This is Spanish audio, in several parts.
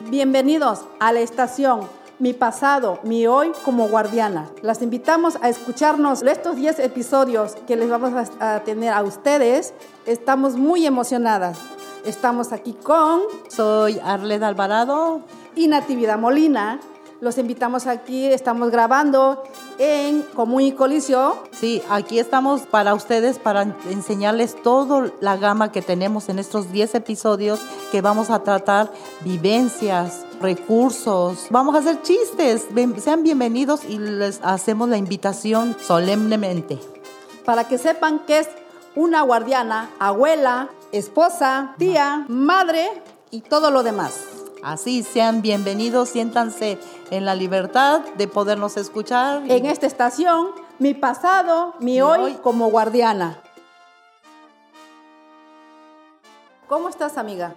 Bienvenidos a la estación Mi pasado, mi hoy como guardiana. Las invitamos a escucharnos estos 10 episodios que les vamos a tener a ustedes. Estamos muy emocionadas. Estamos aquí con... Soy Arleda Alvarado. Y Natividad Molina. Los invitamos aquí, estamos grabando en Colisio. Sí, aquí estamos para ustedes, para enseñarles toda la gama que tenemos en estos 10 episodios que vamos a tratar vivencias, recursos, vamos a hacer chistes. Sean bienvenidos y les hacemos la invitación solemnemente. Para que sepan que es una guardiana, abuela, esposa, tía, madre y todo lo demás. Así sean bienvenidos, siéntanse en la libertad de podernos escuchar. En esta estación, mi pasado, mi, hoy, como guardiana. ¿Cómo estás, amiga?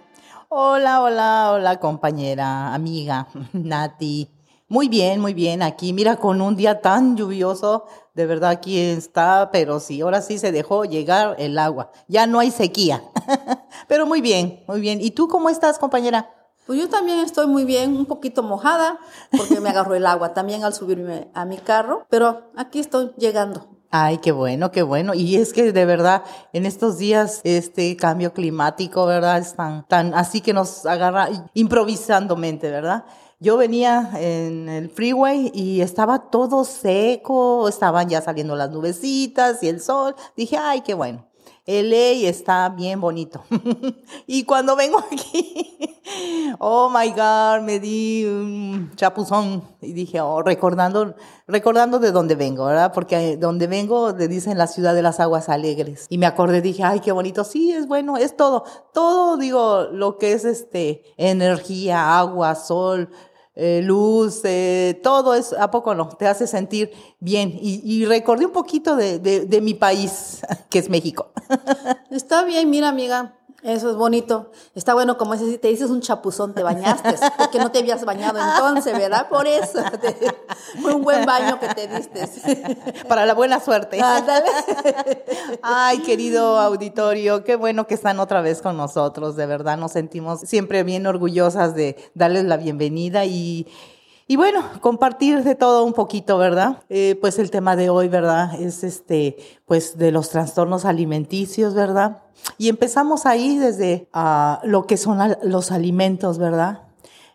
Hola, hola, hola, compañera, amiga, Nati. Muy bien, muy bien. Aquí, mira, con un día tan lluvioso, de verdad aquí está, pero sí, ahora sí se dejó llegar el agua. Ya no hay sequía. pero muy bien, muy bien. ¿Y tú cómo estás, compañera? Pues yo también estoy muy bien, un poquito mojada, porque me agarró el agua también al subirme a mi carro, pero aquí estoy llegando. Ay, qué bueno, qué bueno. Y es que de verdad, en estos días, este cambio climático, ¿verdad? Es tan, tan así que nos agarra improvisandomente, ¿verdad? Yo venía en el freeway y estaba todo seco, estaban ya saliendo las nubecitas y el sol. Dije, ay, qué bueno. LA está bien bonito. y cuando vengo aquí, oh my God, me di un chapuzón y dije, oh, recordando, recordando de dónde vengo, ¿verdad? Porque donde vengo le dicen la ciudad de las aguas alegres. Y me acordé, dije, ay, qué bonito. Sí, es bueno, es todo. Todo, digo, lo que es este, energía, agua, sol, eh, luz, eh, todo eso, ¿a poco no? Te hace sentir bien. Y, recordé un poquito de, de mi país, que es México. Está bien, mira, amiga. Eso es bonito. Está bueno, como si te dices un chapuzón, te bañaste, porque no te habías bañado entonces, ¿verdad? Por eso. fue un buen baño que te diste. Para la buena suerte. Ay, querido auditorio, qué bueno que están otra vez con nosotros, de verdad. Nos sentimos siempre bien orgullosas de darles la bienvenida y, y bueno, compartir de todo un poquito, ¿verdad? Eh, pues el tema de hoy, ¿verdad? Es este, pues de los trastornos alimenticios, ¿verdad? Y empezamos ahí desde uh, lo que son los alimentos, ¿verdad?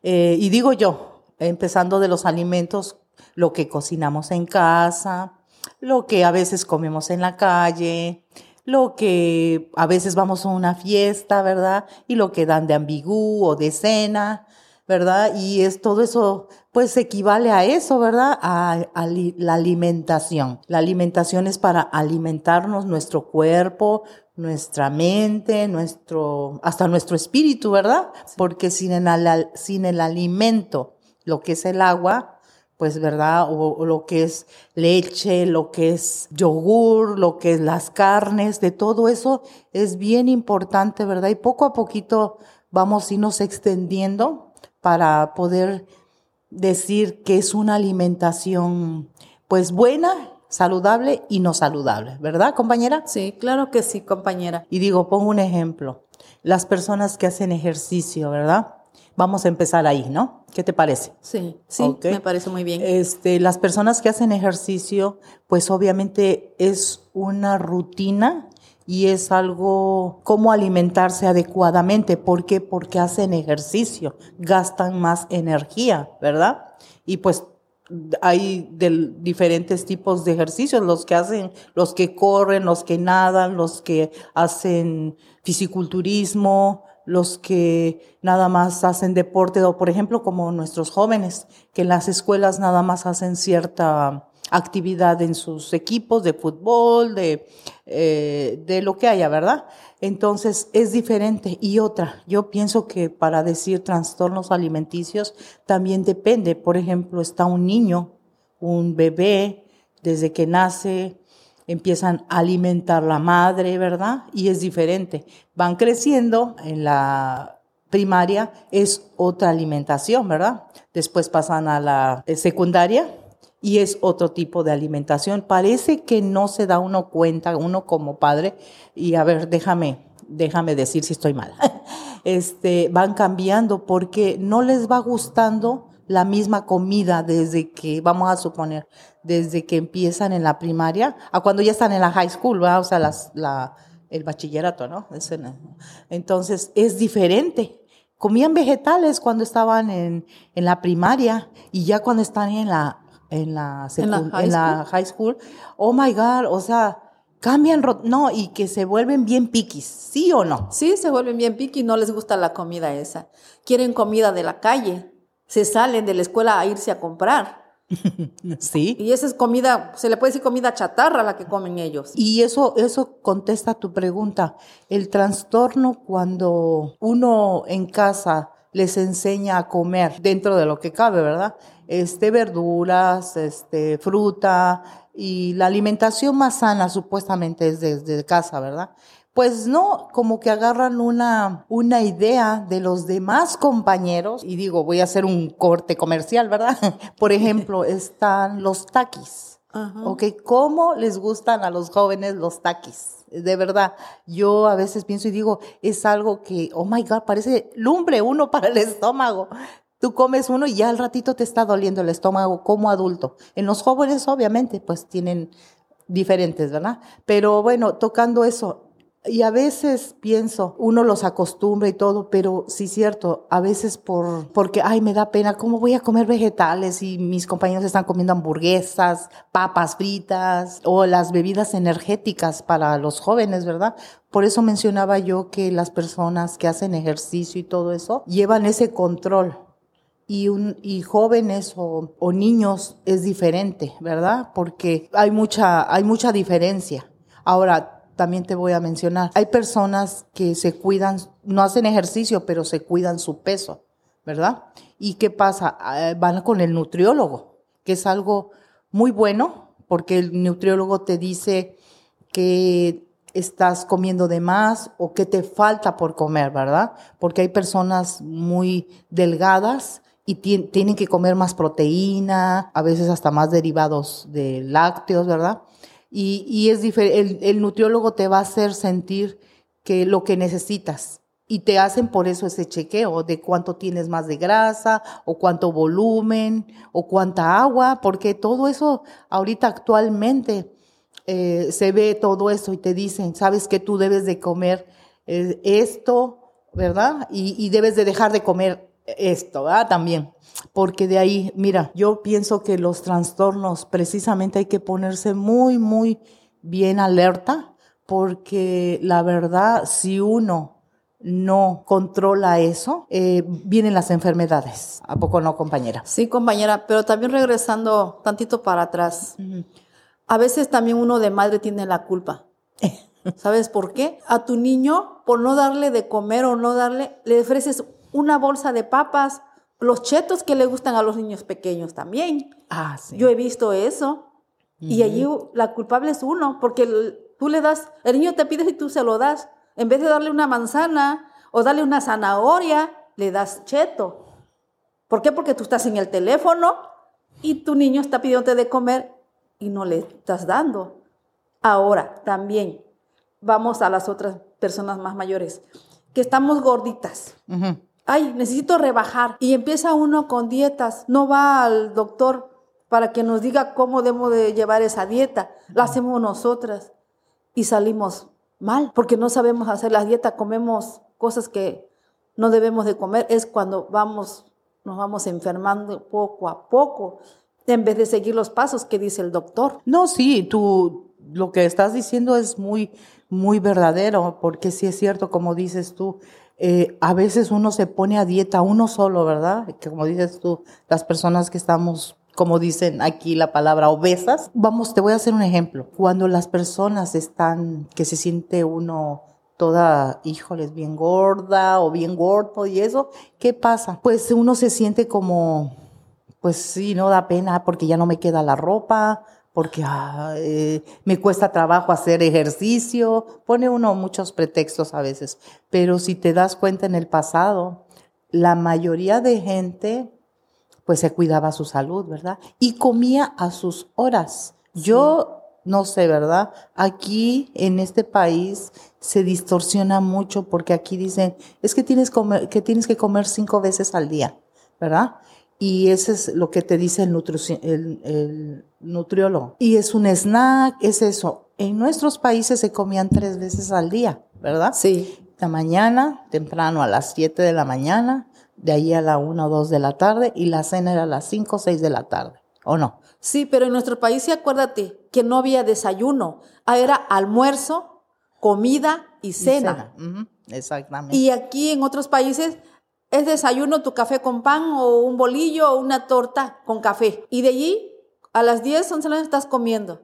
Eh, y digo yo, empezando de los alimentos, lo que cocinamos en casa, lo que a veces comemos en la calle, lo que a veces vamos a una fiesta, ¿verdad? Y lo que dan de ambigú o de cena, ¿verdad? Y es todo eso, pues equivale a eso, ¿verdad? A, la alimentación. La alimentación es para alimentarnos nuestro cuerpo, nuestra mente, nuestro, hasta nuestro espíritu, ¿verdad? Porque sin el, sin el alimento, lo que es el agua, pues, ¿verdad? O, lo que es leche, lo que es yogur, lo que es las carnes, de todo eso es bien importante, ¿verdad? Y poco a poquito vamos a irnos extendiendo para poder decir que es una alimentación, pues, buena saludable y no saludable, ¿verdad, compañera? Sí, claro que sí, compañera. Y digo, pongo un ejemplo. Las personas que hacen ejercicio, ¿verdad? Vamos a empezar ahí, ¿no? ¿Qué te parece? Sí, sí, me parece muy bien. Este, las personas que hacen ejercicio, pues obviamente es una rutina y es algo como alimentarse adecuadamente. ¿Por qué? Porque hacen ejercicio, gastan más energía, ¿verdad? Y pues hay de diferentes tipos de ejercicios, los que hacen, los que corren, los que nadan, los que hacen fisiculturismo, los que nada más hacen deporte, o por ejemplo como nuestros jóvenes, que en las escuelas nada más hacen cierta actividad en sus equipos de fútbol, de, eh, de lo que haya, ¿verdad? Entonces es diferente. Y otra, yo pienso que para decir trastornos alimenticios también depende. Por ejemplo, está un niño, un bebé, desde que nace, empiezan a alimentar la madre, ¿verdad? Y es diferente. Van creciendo en la primaria, es otra alimentación, ¿verdad? Después pasan a la secundaria y es otro tipo de alimentación. Parece que no se da uno cuenta, uno como padre, y a ver, déjame, déjame decir si estoy mal. este, van cambiando porque no les va gustando la misma comida desde que, vamos a suponer, desde que empiezan en la primaria a cuando ya están en la high school, o sea, las, la, el bachillerato, ¿no? Entonces, es diferente. Comían vegetales cuando estaban en, en la primaria y ya cuando están en la, en la, ¿En la, high, school? oh my God, o sea, cambian, no, y que se vuelven bien piquis, ¿sí o no? Sí, se vuelven bien piquis, no les gusta la comida esa. Quieren comida de la calle, se salen de la escuela a irse a comprar. Sí. Y esa es comida, se le puede decir comida chatarra la que comen ellos. Y eso, eso contesta tu pregunta. El trastorno cuando uno en casa les enseña a comer dentro de lo que cabe, ¿verdad? Este, verduras, este, fruta y la alimentación más sana supuestamente es desde casa, ¿verdad? pues no, como que agarran una, una idea de los demás compañeros y digo, voy a hacer un corte comercial, ¿verdad? Por ejemplo, están los taquis. ¿Ok? ¿Cómo les gustan a los jóvenes los taquis? De verdad, yo a veces pienso y digo, es algo que, oh my God, parece lumbre uno para el estómago. Tú comes uno y ya al ratito te está doliendo el estómago como adulto. En los jóvenes, obviamente, pues tienen diferentes, ¿verdad? Pero bueno, tocando eso, y a veces pienso, uno los acostumbra y todo, pero sí cierto, a veces por, porque, ay, me da pena, ¿cómo voy a comer vegetales y mis compañeros están comiendo hamburguesas, papas fritas o las bebidas energéticas para los jóvenes, ¿verdad? Por eso mencionaba yo que las personas que hacen ejercicio y todo eso llevan ese control. Y, un, y jóvenes o, o niños es diferente, ¿verdad? Porque hay mucha, hay mucha diferencia. Ahora, también te voy a mencionar. Hay personas que se cuidan, no hacen ejercicio, pero se cuidan su peso, ¿verdad? ¿Y qué pasa? Ah, van con el nutriólogo, que es algo muy bueno, porque el nutriólogo te dice que estás comiendo de más o que te falta por comer, ¿verdad? Porque hay personas muy delgadas y tienen que comer más proteína, a veces hasta más derivados de lácteos, ¿verdad? Y, y es el, el nutriólogo te va a hacer sentir que lo que necesitas y te hacen por eso ese chequeo de cuánto tienes más de grasa o cuánto volumen o cuánta agua, porque todo eso ahorita actualmente eh, se ve todo eso y te dicen, sabes que tú debes de comer eh, esto, ¿verdad? Y, y, debes de dejar de comer esto, ¿verdad? También porque de ahí, mira, yo pienso que los trastornos precisamente hay que ponerse muy, muy bien alerta, porque la verdad, si uno no controla eso, eh, vienen las enfermedades. ¿A poco no, compañera? Sí, compañera, pero también regresando tantito para atrás, a veces también uno de madre tiene la culpa. ¿Sabes por qué? A tu niño, por no darle de comer o no darle, le ofreces una bolsa de papas los chetos que le gustan a los niños pequeños también. Ah, sí. Yo he visto eso. Y allí la culpable es uno, porque tú le das, el niño te pide y tú se lo das. En vez de darle una manzana o darle una zanahoria, le das cheto. ¿Por qué? Porque tú estás en el teléfono y tu niño está pidiéndote de comer y no le estás dando. Ahora, también, vamos a las otras personas más mayores, que estamos gorditas ay, necesito rebajar. Y empieza uno con dietas, no va al doctor para que nos diga cómo debemos de llevar esa dieta. La hacemos nosotras y salimos mal, porque no sabemos hacer la dieta, comemos cosas que no debemos de comer. Es cuando vamos, nos vamos enfermando poco a poco, en vez de seguir los pasos que dice el doctor. No, sí, tú lo que estás diciendo es muy, muy verdadero, porque sí es cierto, como dices tú, eh, a veces uno se pone a dieta uno solo, ¿verdad? Que como dices tú, las personas que estamos como dicen aquí la palabra obesas. Vamos, te voy a hacer un ejemplo. Cuando las personas están, que se siente uno toda, híjoles, bien gorda o bien gordo y eso, ¿qué pasa? Pues uno se siente como, pues sí, no da pena porque ya no me queda la ropa, porque ah, eh, me cuesta trabajo hacer ejercicio, pone uno muchos pretextos a veces, pero si te das cuenta en el pasado, la mayoría de gente pues se cuidaba su salud, ¿verdad? Y comía a sus horas. Yo no sé, ¿verdad? Aquí en este país se distorsiona mucho porque aquí dicen, es que tienes, comer, que tienes que comer cinco veces al día, ¿verdad? Y eso es lo que te dice el, el, el, nutriólogo. Y es un snack, es eso. En nuestros países se comían tres veces al día, ¿verdad? Sí. La mañana, temprano a las siete de la mañana, de ahí a la una o dos de la tarde, y la cena era a las cinco o seis de la tarde, ¿o no? Sí, pero en nuestro país, sí, acuérdate que no había desayuno, ah, era almuerzo, comida y cena. Exactamente. Y aquí en otros países es desayuno tu café con pan o un bolillo o una torta con café. Y de allí a las 10, 11 de estás comiendo.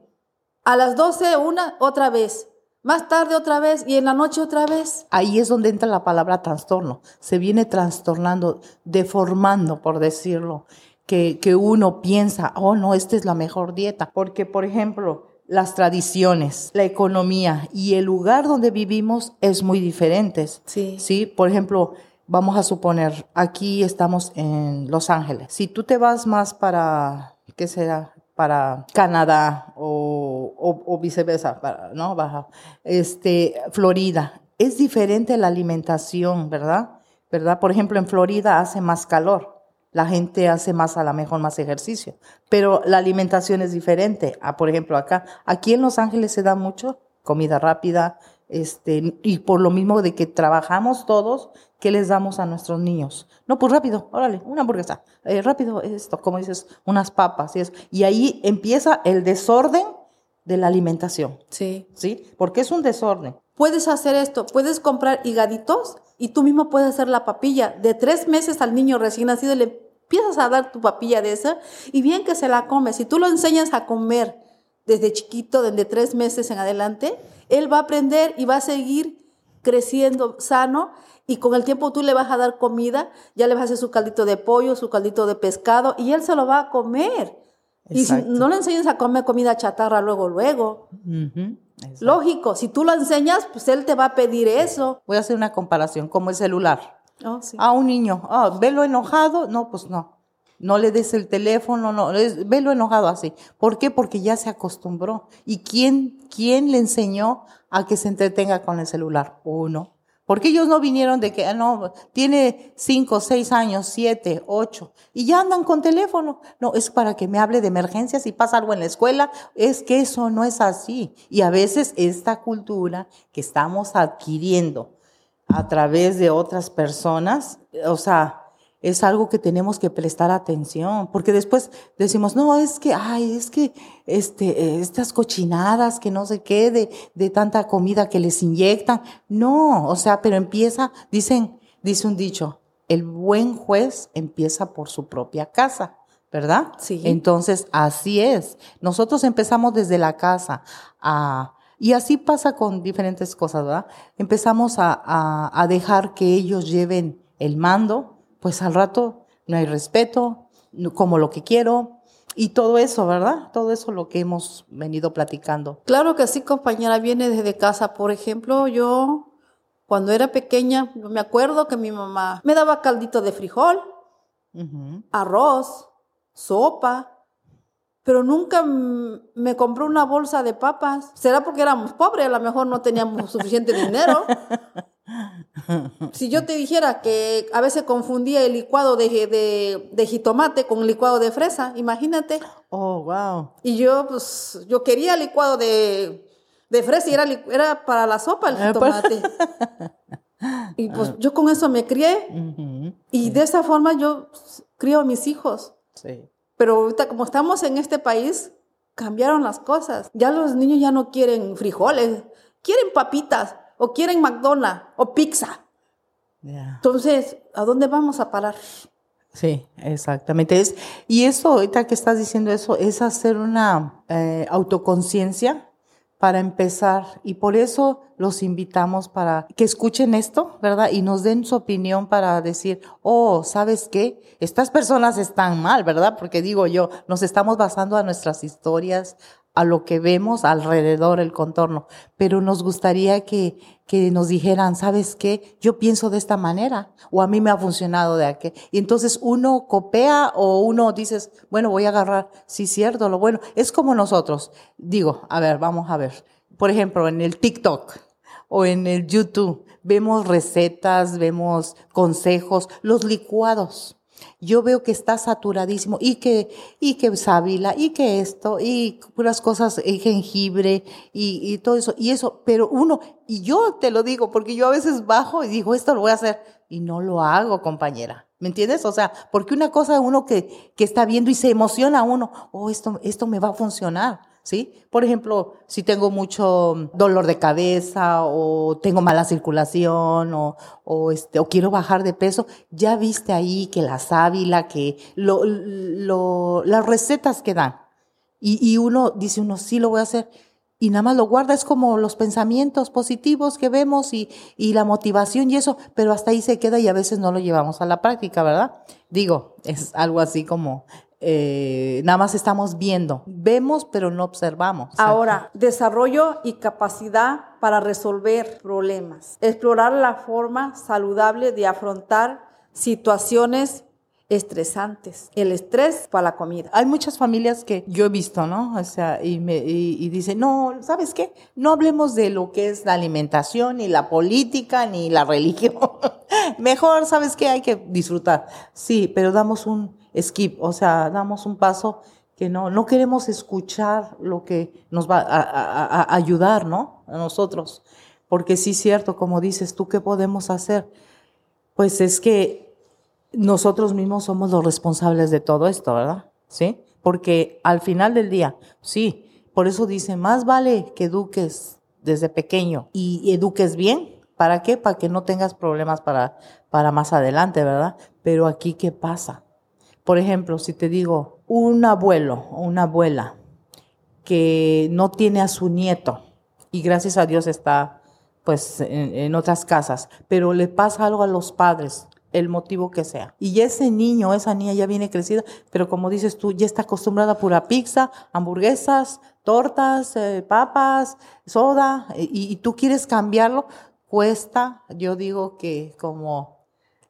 A las 12, una, otra vez. Más tarde otra vez y en la noche otra vez. Ahí es donde entra la palabra trastorno. Se viene trastornando, deformando, por decirlo que, que uno piensa, oh no, esta es la mejor dieta. Porque, por ejemplo, las tradiciones, la economía y el lugar donde vivimos es muy diferentes. Sí. Sí, por ejemplo, vamos a suponer, aquí estamos en Los Ángeles. Si tú te vas más para, ¿qué será? Para Canadá o, viceversa, ¿no? Baja. Este, Florida. Es diferente la alimentación, ¿verdad? ¿Verdad? Por ejemplo, en Florida hace más calor la gente hace más, a lo mejor más ejercicio. Pero la alimentación es diferente. a por ejemplo, acá, aquí en Los Ángeles se da mucho comida rápida, este, y por lo mismo de que trabajamos todos, ¿qué les damos a nuestros niños? No, pues rápido, órale, una hamburguesa, eh, rápido, esto, como dices, unas papas y eso. Y ahí empieza el desorden de la alimentación. Sí. ¿Sí? Porque es un desorden. Puedes hacer esto, puedes comprar higaditos y tú mismo puedes hacer la papilla. De tres meses al niño recién nacido le empiezas a dar tu papilla de esa y bien que se la come. Si tú lo enseñas a comer desde chiquito, desde tres meses en adelante, él va a aprender y va a seguir creciendo sano y con el tiempo tú le vas a dar comida, ya le vas a hacer su caldito de pollo, su caldito de pescado y él se lo va a comer. Y si no le enseñas a comer comida chatarra luego, luego. Lógico, si tú lo enseñas, pues él te va a pedir eso. Voy a hacer una comparación, como el celular. Oh, sí. A un niño, oh, velo enojado, no, pues no. No le des el teléfono, no, velo enojado así. ¿Por qué? Porque ya se acostumbró. ¿Y quién, quién le enseñó a que se entretenga con el celular? Uno. Porque ellos no vinieron de que, ah, no, tiene cinco, seis años, siete, ocho, y ya andan con teléfono. No, es para que me hable de emergencias si pasa algo en la escuela. Es que eso no es así. Y a veces esta cultura que estamos adquiriendo a través de otras personas, o sea, es algo que tenemos que prestar atención, porque después decimos, no, es que, ay, es que este, estas cochinadas, que no sé qué, de, de tanta comida que les inyectan. No, o sea, pero empieza, dicen, dice un dicho, el buen juez empieza por su propia casa. ¿Verdad? Sí. Entonces, así es. Nosotros empezamos desde la casa a, y así pasa con diferentes cosas, ¿verdad? Empezamos a, a, a dejar que ellos lleven el mando, pues al rato no hay respeto, como lo que quiero, y todo eso, ¿verdad? Todo eso lo que hemos venido platicando. Claro que sí, compañera, viene desde casa. Por ejemplo, yo cuando era pequeña, me acuerdo que mi mamá me daba caldito de frijol, arroz, sopa, pero nunca me compró una bolsa de papas. ¿Será porque éramos pobres? A lo mejor no teníamos suficiente dinero. Si yo te dijera que a veces confundía el licuado de, de, jitomate con el licuado de fresa, imagínate. Oh, wow. Y yo, pues, yo quería licuado de, de fresa y era, era para la sopa el eh, pues. jitomate. y pues yo con eso me crié. Y de esa forma yo crío a mis hijos. Sí. Pero ahorita, como estamos en este país, cambiaron las cosas. Ya los niños ya no quieren frijoles, quieren papitas o quieren McDonald's o pizza. Entonces, ¿a dónde vamos a parar? Sí, exactamente. Es, y eso, ahorita que estás diciendo eso, es hacer una eh, autoconciencia para empezar. Y por eso los invitamos para que escuchen esto, ¿verdad? Y nos den su opinión para decir, oh, ¿sabes qué? Estas personas están mal, ¿verdad? Porque digo yo, nos estamos basando a nuestras historias, a lo que vemos alrededor, el contorno, pero nos gustaría que, que nos dijeran, ¿sabes qué? Yo pienso de esta manera, o a mí me ha funcionado de aquel. Y entonces uno copia o uno dices, bueno, voy a agarrar, sí, cierto, lo bueno. Es como nosotros. Digo, a ver, vamos a ver. Por ejemplo, en el TikTok o en el YouTube, vemos recetas, vemos consejos, los licuados yo veo que está saturadísimo y que, y que sábila y que esto y puras cosas, y jengibre y, y todo eso. Y eso, pero uno, y yo te lo digo, porque yo a veces bajo y digo, esto lo voy a hacer y no lo hago, compañera. ¿Me entiendes? O sea, porque una cosa uno que, que está viendo y se emociona uno, oh, esto, esto me va a funcionar. ¿Sí? Por ejemplo, si tengo mucho dolor de cabeza o tengo mala circulación o, o, este, o quiero bajar de peso, ya viste ahí que la sábila, que lo, lo, las recetas que dan. Y, y uno dice, uno sí lo voy a hacer y nada más lo guarda, es como los pensamientos positivos que vemos y, y, la motivación y eso, pero hasta ahí se queda y a veces no lo llevamos a la práctica, ¿verdad? Digo, es algo así como eh, nada más estamos viendo, vemos pero no observamos. Ahora, desarrollo y capacidad para resolver problemas, explorar la forma saludable de afrontar situaciones estresantes. El estrés para la comida. Hay muchas familias que yo he visto, ¿no? O sea, y, me, y, dicen, no, ¿sabes qué? No hablemos de lo que es la alimentación, ni la política, ni la religión. Mejor, ¿sabes qué? Hay que disfrutar. Sí, pero damos un skip, o sea, damos un paso que no, no queremos escuchar lo que nos va a, ayudar, ¿no? A nosotros. Porque sí cierto, como dices tú, ¿qué podemos hacer? Pues es que nosotros mismos somos los responsables de todo esto, ¿verdad? ¿Sí? Porque al final del día, sí, por eso dice, más vale que eduques desde pequeño y eduques bien. ¿Para qué? Para que no tengas problemas para, para más adelante, ¿verdad? Pero aquí, ¿qué pasa? Por ejemplo, si te digo, un abuelo o una abuela que no tiene a su nieto y gracias a Dios está pues en, otras casas, pero le pasa algo a los padres, el motivo que sea. Y ese niño, esa niña ya viene crecida, pero como dices tú, ya está acostumbrada a pura pizza, hamburguesas, tortas, eh, papas, soda, y, y, tú quieres cambiarlo, cuesta, yo digo que como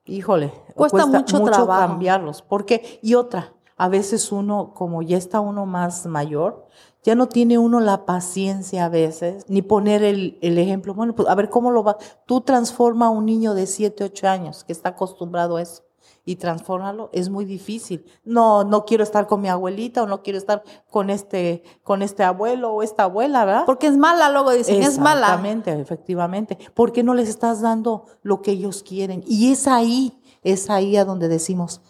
híjole, cuesta, mucho, trabajo. cambiarlos. Porque, y otra, a veces uno, como ya está uno más mayor, ya no tiene uno la paciencia a veces, ni poner el, el ejemplo. Bueno, pues a ver cómo lo va. Tú transforma a un niño de 7, 8 años que está acostumbrado a eso y transformarlo es muy difícil. No, no quiero estar con mi abuelita o no quiero estar con este, con este abuelo o esta abuela, ¿verdad? Porque es mala, luego dicen, es mala. Exactamente, efectivamente. Porque no les estás dando lo que ellos quieren. Y es ahí, es ahí a donde decimos,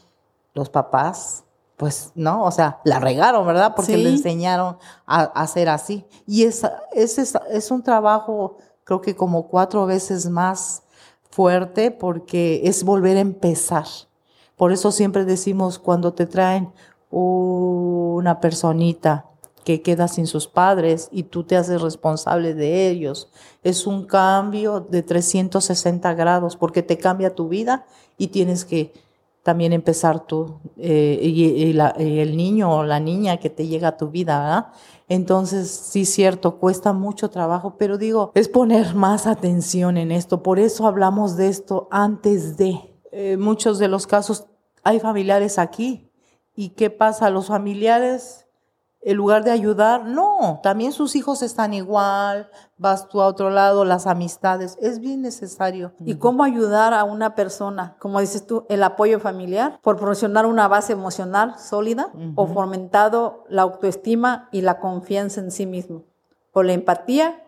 los papás, pues, ¿no? O sea, la regaron, ¿verdad? Porque le enseñaron a, hacer así. Y es, es, es un trabajo, creo que como cuatro veces más fuerte porque es volver a empezar. Por eso siempre decimos cuando te traen una personita que queda sin sus padres y tú te haces responsable de ellos, es un cambio de 360 grados porque te cambia tu vida y tienes que también empezar tú eh, y, el niño o la niña que te llega a tu vida, ¿verdad? Entonces, sí, cierto, cuesta mucho trabajo, pero digo, es poner más atención en esto. Por eso hablamos de esto antes de. Eh, muchos de los casos hay familiares aquí. ¿Y qué pasa? Los familiares en lugar de ayudar, no, también sus hijos están igual, vas tú a otro lado, las amistades, es bien necesario. ¿Y cómo ayudar a una persona? Como dices tú, el apoyo familiar, por proporcionar una base emocional sólida o fomentado la autoestima y la confianza en sí mismo, por la empatía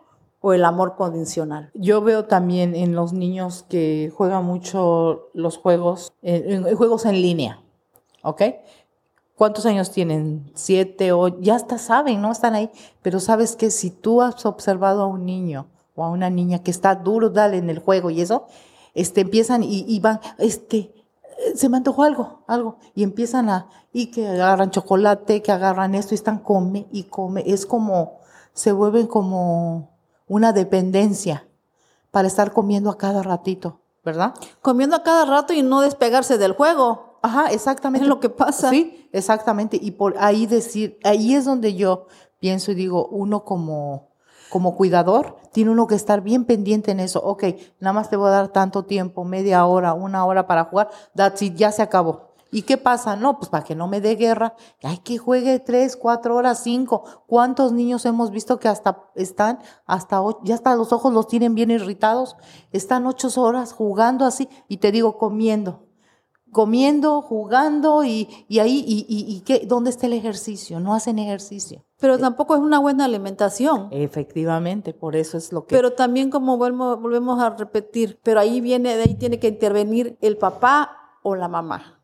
el amor condicional. Yo veo también en los niños que juegan mucho los juegos, juegos en línea, ¿ok? ¿Cuántos años tienen? Siete o ya hasta saben, ¿no? Están ahí. Pero sabes que si tú has observado a un niño o a una niña que está duro, dale en el juego y eso, este, empiezan y, van, este, se me antojó algo, algo, y empiezan a, y que agarran chocolate, que agarran esto y están come y come. Es como, se vuelven como una dependencia para estar comiendo a cada ratito, ¿verdad? Comiendo a cada rato y no despegarse del juego. Ajá, exactamente. Es lo que pasa. Sí, exactamente. Y por ahí decir, ahí es donde yo pienso y digo, uno como, como cuidador, tiene uno que estar bien pendiente en eso. Ok, nada más te voy a dar tanto tiempo, media hora, una hora para jugar, that's it, ya se acabó. ¿Y qué pasa? No, pues para que no me dé guerra, hay que juegue tres, cuatro horas, cinco. ¿Cuántos niños hemos visto que hasta están, hasta ya hasta los ojos los tienen bien irritados? Están ocho horas jugando así y te digo comiendo comiendo, jugando y, ahí, y, y, qué, ¿dónde está el ejercicio? No hacen ejercicio. Pero eh, tampoco es una buena alimentación. Efectivamente, por eso es lo que... Pero también como volvemos, volvemos a repetir, pero ahí viene, de ahí tiene que intervenir el papá o la mamá.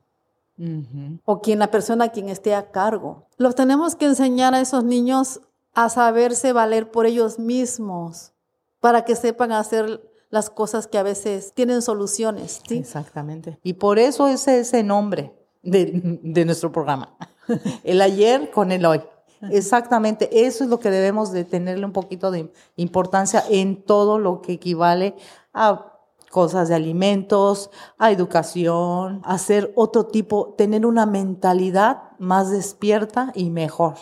O quien la persona quien esté a cargo. Los tenemos que enseñar a esos niños a saberse valer por ellos mismos, para que sepan hacer las cosas que a veces tienen soluciones. ¿sí? Exactamente. Y por eso es ese nombre de, de nuestro programa. El ayer con el hoy. Exactamente, eso es lo que debemos de tenerle un poquito de importancia en todo lo que equivale a cosas de alimentos, a educación, hacer otro tipo, tener una mentalidad más despierta y mejor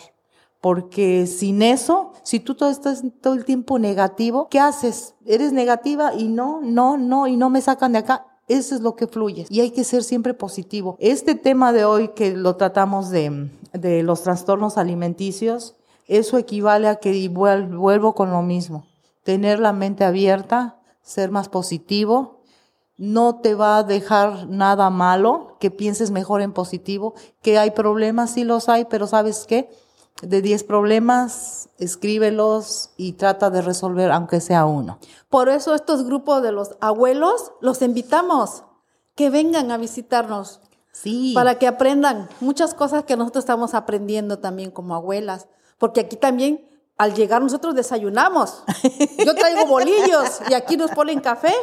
porque sin eso, si tú todo estás todo el tiempo negativo, ¿qué haces? Eres negativa y no, no, no, y no me sacan de acá. Eso es lo que fluye y hay que ser siempre positivo. Este tema de hoy que lo tratamos de, de los trastornos alimenticios, eso equivale a que vuelvo con lo mismo. Tener la mente abierta, ser más positivo, no te va a dejar nada malo, que pienses mejor en positivo, que hay problemas, sí los hay, pero ¿sabes qué? de 10 problemas, escríbelos y trata de resolver aunque sea uno. Por eso estos grupos de los abuelos los invitamos que vengan a visitarnos. Sí. Para que aprendan muchas cosas que nosotros estamos aprendiendo también como abuelas. Porque aquí también, al llegar, nosotros desayunamos. Yo traigo bolillos y aquí nos ponen café.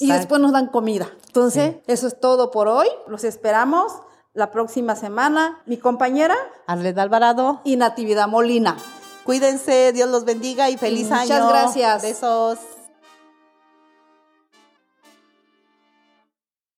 Y después nos dan comida. Entonces, eso es todo por hoy. Los esperamos la próxima semana. Mi compañera Arleta Alvarado y Natividad Molina. Cuídense, Dios los bendiga y feliz año. Muchas gracias. Besos.